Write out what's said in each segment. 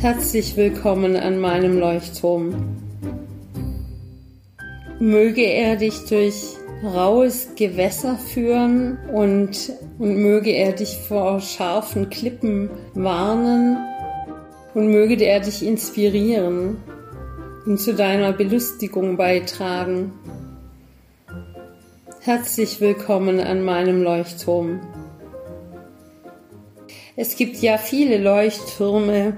Herzlich willkommen an meinem Leuchtturm. Möge er dich durch raues Gewässer führen und, und möge er dich vor scharfen Klippen warnen und möge er dich inspirieren und zu deiner Belustigung beitragen. Herzlich willkommen an meinem Leuchtturm. Es gibt ja viele Leuchttürme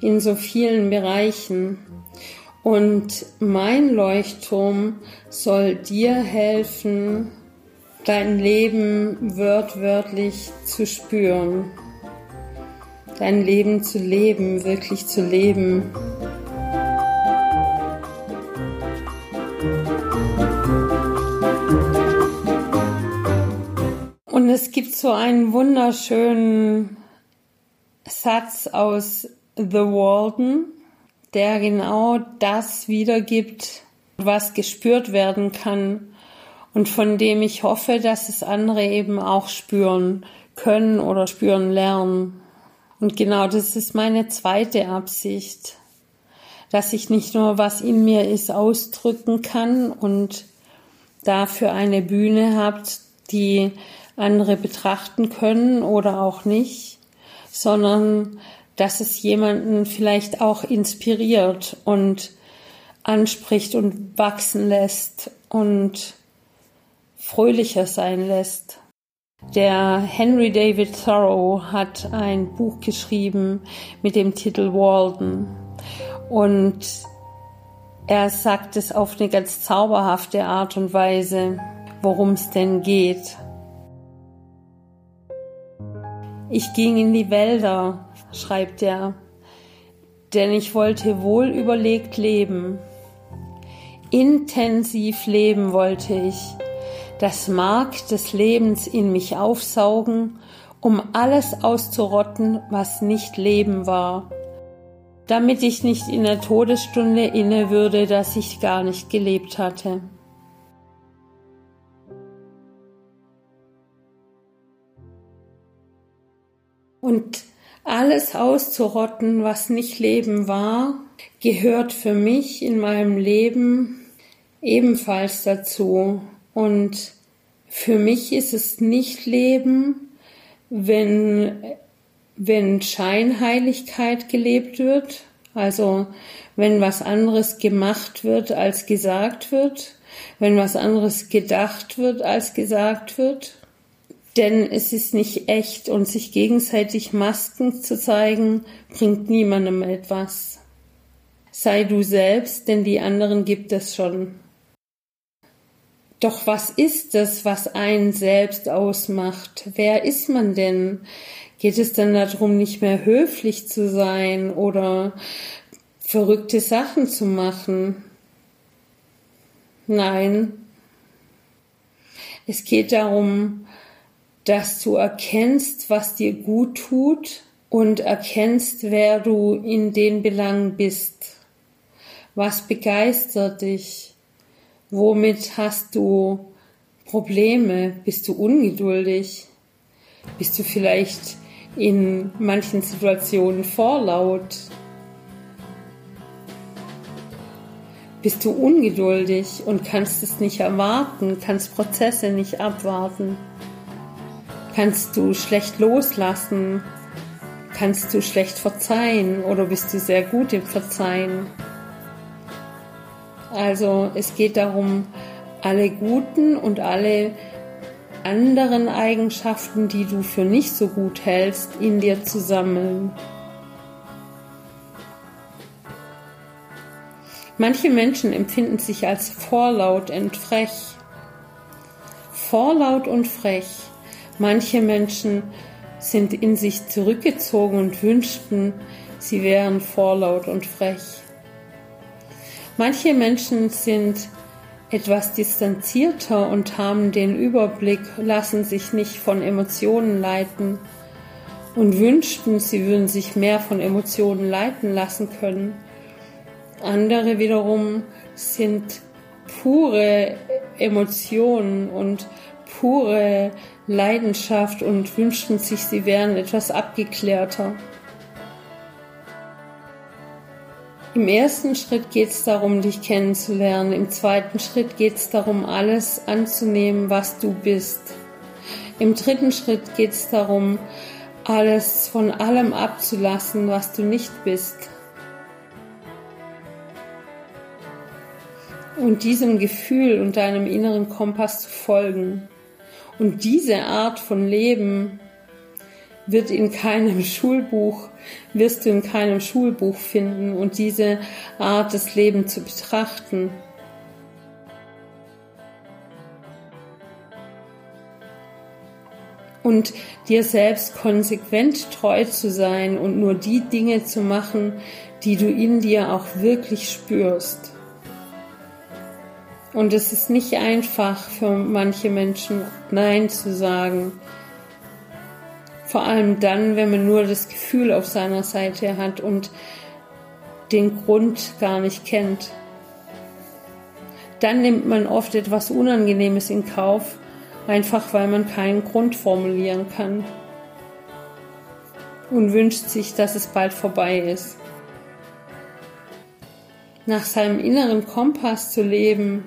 in so vielen Bereichen. Und mein Leuchtturm soll dir helfen, dein Leben wörtwörtlich zu spüren, dein Leben zu leben, wirklich zu leben. Und es gibt so einen wunderschönen Satz aus The Walden, der genau das wiedergibt, was gespürt werden kann und von dem ich hoffe, dass es andere eben auch spüren können oder spüren lernen. Und genau das ist meine zweite Absicht, dass ich nicht nur was in mir ist ausdrücken kann und dafür eine Bühne habt, die andere betrachten können oder auch nicht, sondern dass es jemanden vielleicht auch inspiriert und anspricht und wachsen lässt und fröhlicher sein lässt. Der Henry David Thoreau hat ein Buch geschrieben mit dem Titel Walden und er sagt es auf eine ganz zauberhafte Art und Weise, worum es denn geht. Ich ging in die Wälder, schreibt er, denn ich wollte wohl überlegt leben. Intensiv leben wollte ich, das Mark des Lebens in mich aufsaugen, um alles auszurotten, was nicht Leben war, damit ich nicht in der Todesstunde inne würde, dass ich gar nicht gelebt hatte. Und alles auszurotten, was nicht Leben war, gehört für mich in meinem Leben ebenfalls dazu. Und für mich ist es nicht Leben, wenn, wenn Scheinheiligkeit gelebt wird, also wenn was anderes gemacht wird, als gesagt wird, wenn was anderes gedacht wird, als gesagt wird, denn es ist nicht echt und sich gegenseitig Masken zu zeigen, bringt niemandem etwas. Sei du selbst, denn die anderen gibt es schon. Doch was ist es, was einen selbst ausmacht? Wer ist man denn? Geht es dann darum, nicht mehr höflich zu sein oder verrückte Sachen zu machen? Nein. Es geht darum, dass du erkennst, was dir gut tut und erkennst, wer du in den Belangen bist. Was begeistert dich? Womit hast du Probleme? Bist du ungeduldig? Bist du vielleicht in manchen Situationen vorlaut? Bist du ungeduldig und kannst es nicht erwarten, kannst Prozesse nicht abwarten? Kannst du schlecht loslassen? Kannst du schlecht verzeihen oder bist du sehr gut im Verzeihen? Also es geht darum, alle guten und alle anderen Eigenschaften, die du für nicht so gut hältst, in dir zu sammeln. Manche Menschen empfinden sich als vorlaut und frech. Vorlaut und frech Manche Menschen sind in sich zurückgezogen und wünschten, sie wären vorlaut und frech. Manche Menschen sind etwas distanzierter und haben den Überblick, lassen sich nicht von Emotionen leiten und wünschten, sie würden sich mehr von Emotionen leiten lassen können. Andere wiederum sind pure Emotionen und pure Leidenschaft und wünschten sich, sie wären etwas abgeklärter. Im ersten Schritt geht es darum, dich kennenzulernen. Im zweiten Schritt geht es darum, alles anzunehmen, was du bist. Im dritten Schritt geht es darum, alles von allem abzulassen, was du nicht bist. Und diesem Gefühl und deinem inneren Kompass zu folgen. Und diese Art von Leben wird in keinem Schulbuch, wirst du in keinem Schulbuch finden und diese Art des Lebens zu betrachten. Und dir selbst konsequent treu zu sein und nur die Dinge zu machen, die du in dir auch wirklich spürst. Und es ist nicht einfach für manche Menschen Nein zu sagen. Vor allem dann, wenn man nur das Gefühl auf seiner Seite hat und den Grund gar nicht kennt. Dann nimmt man oft etwas Unangenehmes in Kauf, einfach weil man keinen Grund formulieren kann und wünscht sich, dass es bald vorbei ist. Nach seinem inneren Kompass zu leben,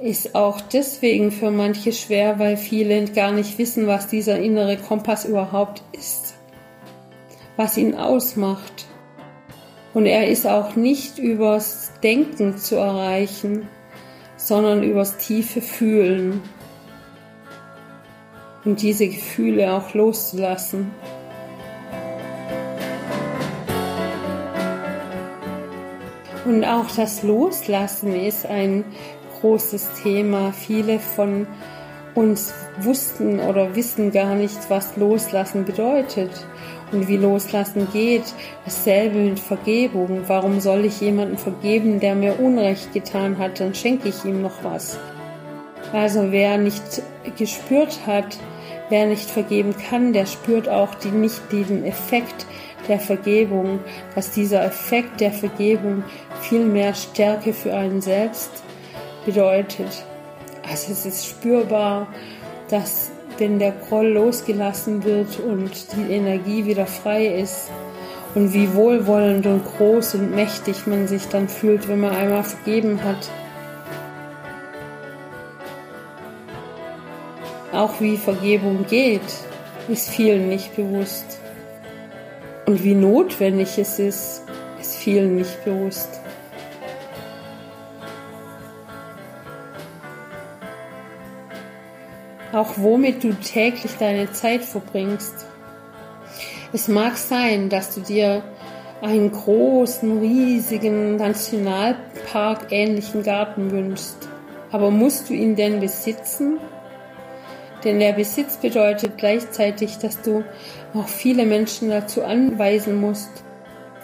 ist auch deswegen für manche schwer, weil viele gar nicht wissen, was dieser innere Kompass überhaupt ist, was ihn ausmacht. Und er ist auch nicht übers Denken zu erreichen, sondern übers tiefe Fühlen und diese Gefühle auch loszulassen. Und auch das Loslassen ist ein großes Thema. Viele von uns wussten oder wissen gar nicht, was Loslassen bedeutet und wie Loslassen geht. Dasselbe mit Vergebung. Warum soll ich jemanden vergeben, der mir Unrecht getan hat? Dann schenke ich ihm noch was. Also wer nicht gespürt hat, wer nicht vergeben kann, der spürt auch die, nicht diesen Effekt der Vergebung, dass dieser Effekt der Vergebung viel mehr Stärke für einen selbst bedeutet. Also es ist spürbar, dass wenn der Groll losgelassen wird und die Energie wieder frei ist und wie wohlwollend und groß und mächtig man sich dann fühlt, wenn man einmal vergeben hat. Auch wie Vergebung geht, ist vielen nicht bewusst. Und wie notwendig es ist, ist vielen nicht bewusst. Auch womit du täglich deine Zeit verbringst. Es mag sein, dass du dir einen großen, riesigen Nationalpark ähnlichen Garten wünschst. Aber musst du ihn denn besitzen? Denn der Besitz bedeutet gleichzeitig, dass du auch viele Menschen dazu anweisen musst,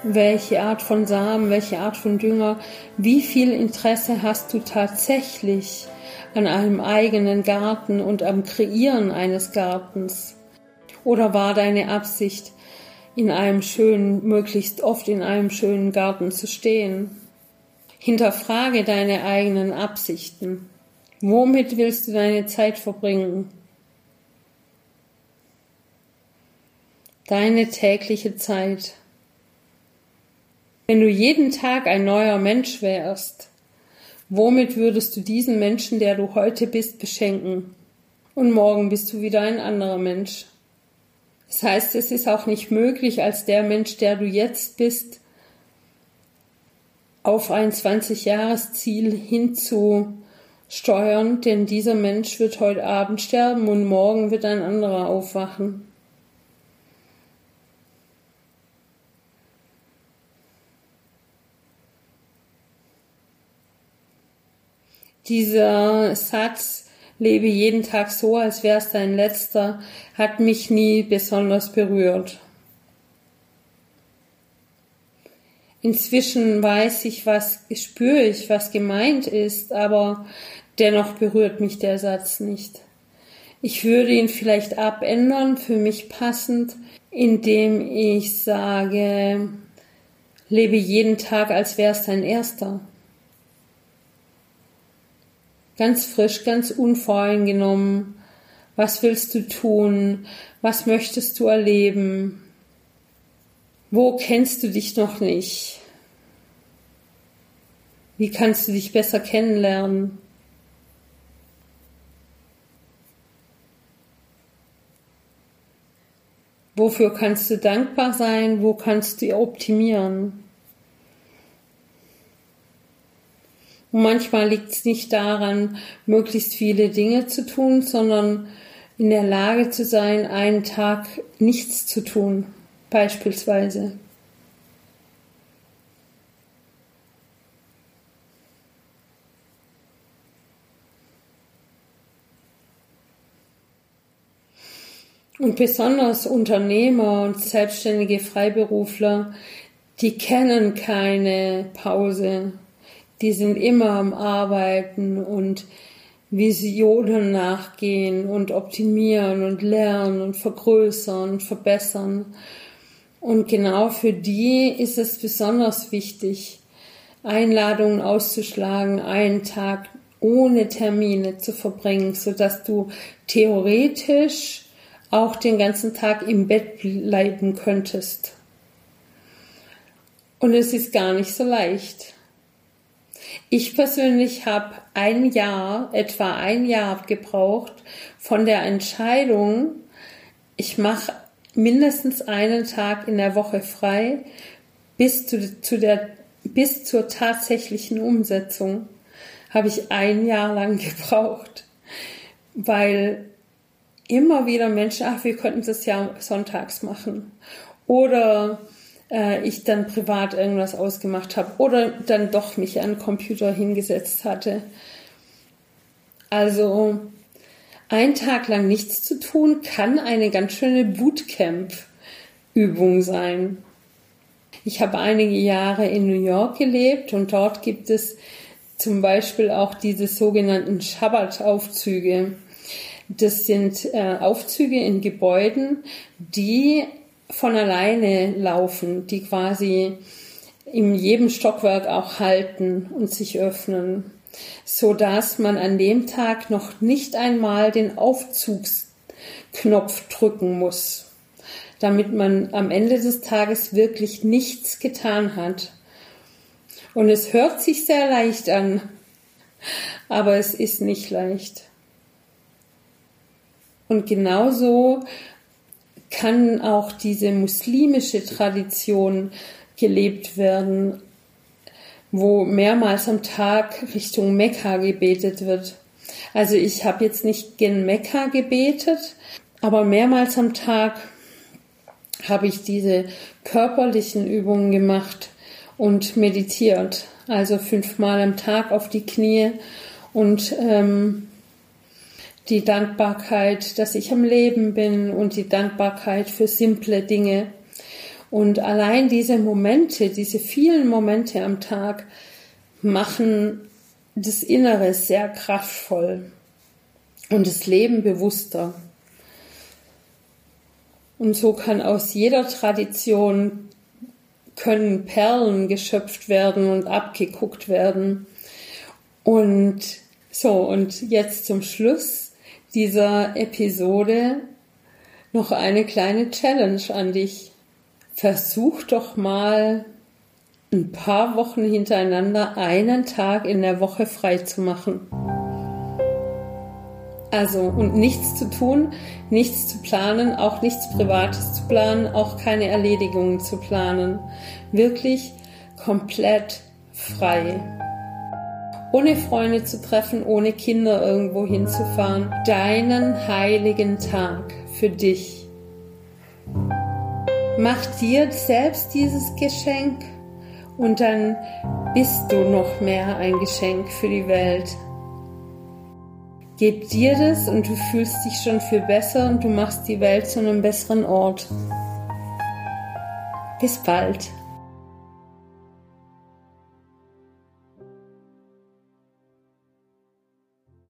welche Art von Samen, welche Art von Dünger, wie viel Interesse hast du tatsächlich an einem eigenen Garten und am Kreieren eines Gartens? Oder war deine Absicht, in einem schönen, möglichst oft in einem schönen Garten zu stehen? Hinterfrage deine eigenen Absichten. Womit willst du deine Zeit verbringen? Deine tägliche Zeit. Wenn du jeden Tag ein neuer Mensch wärst, Womit würdest du diesen Menschen, der du heute bist, beschenken? Und morgen bist du wieder ein anderer Mensch. Das heißt, es ist auch nicht möglich, als der Mensch, der du jetzt bist, auf ein 20-Jahres-Ziel hinzusteuern, denn dieser Mensch wird heute Abend sterben und morgen wird ein anderer aufwachen. Dieser Satz, lebe jeden Tag so, als wäre es dein letzter, hat mich nie besonders berührt. Inzwischen weiß ich, was spüre ich, was gemeint ist, aber dennoch berührt mich der Satz nicht. Ich würde ihn vielleicht abändern, für mich passend, indem ich sage, lebe jeden Tag, als wäre es dein erster ganz frisch, ganz unvoreingenommen. Was willst du tun? Was möchtest du erleben? Wo kennst du dich noch nicht? Wie kannst du dich besser kennenlernen? Wofür kannst du dankbar sein? Wo kannst du optimieren? Manchmal liegt es nicht daran, möglichst viele Dinge zu tun, sondern in der Lage zu sein, einen Tag nichts zu tun, beispielsweise. Und besonders Unternehmer und selbstständige Freiberufler, die kennen keine Pause. Die sind immer am Arbeiten und Visionen nachgehen und optimieren und lernen und vergrößern und verbessern. Und genau für die ist es besonders wichtig, Einladungen auszuschlagen, einen Tag ohne Termine zu verbringen, so dass du theoretisch auch den ganzen Tag im Bett bleiben könntest. Und es ist gar nicht so leicht. Ich persönlich habe ein Jahr, etwa ein Jahr gebraucht von der Entscheidung, ich mache mindestens einen Tag in der Woche frei, bis zu, zu der, bis zur tatsächlichen Umsetzung habe ich ein Jahr lang gebraucht, weil immer wieder Menschen, ach, wir könnten das ja sonntags machen. Oder äh, ich dann privat irgendwas ausgemacht habe. Oder dann doch mich an den Computer hingesetzt hatte. Also ein Tag lang nichts zu tun kann eine ganz schöne Bootcamp-Übung sein. Ich habe einige Jahre in New York gelebt und dort gibt es zum Beispiel auch diese sogenannten Schabbat-Aufzüge. Das sind äh, Aufzüge in Gebäuden, die von alleine laufen, die quasi in jedem Stockwerk auch halten und sich öffnen, so dass man an dem Tag noch nicht einmal den Aufzugsknopf drücken muss, damit man am Ende des Tages wirklich nichts getan hat. Und es hört sich sehr leicht an, aber es ist nicht leicht. Und genauso kann auch diese muslimische Tradition gelebt werden, wo mehrmals am Tag Richtung Mekka gebetet wird. Also ich habe jetzt nicht gen Mekka gebetet, aber mehrmals am Tag habe ich diese körperlichen Übungen gemacht und meditiert. Also fünfmal am Tag auf die Knie und ähm, die Dankbarkeit, dass ich am Leben bin und die Dankbarkeit für simple Dinge. Und allein diese Momente, diese vielen Momente am Tag machen das Innere sehr kraftvoll und das Leben bewusster. Und so kann aus jeder Tradition können Perlen geschöpft werden und abgeguckt werden. Und so, und jetzt zum Schluss dieser Episode noch eine kleine Challenge an dich. Versuch doch mal ein paar Wochen hintereinander einen Tag in der Woche frei zu machen. Also, und nichts zu tun, nichts zu planen, auch nichts Privates zu planen, auch keine Erledigungen zu planen. Wirklich komplett frei ohne Freunde zu treffen, ohne Kinder irgendwo hinzufahren. Deinen heiligen Tag für dich. Mach dir selbst dieses Geschenk und dann bist du noch mehr ein Geschenk für die Welt. Gib dir das und du fühlst dich schon viel besser und du machst die Welt zu einem besseren Ort. Bis bald.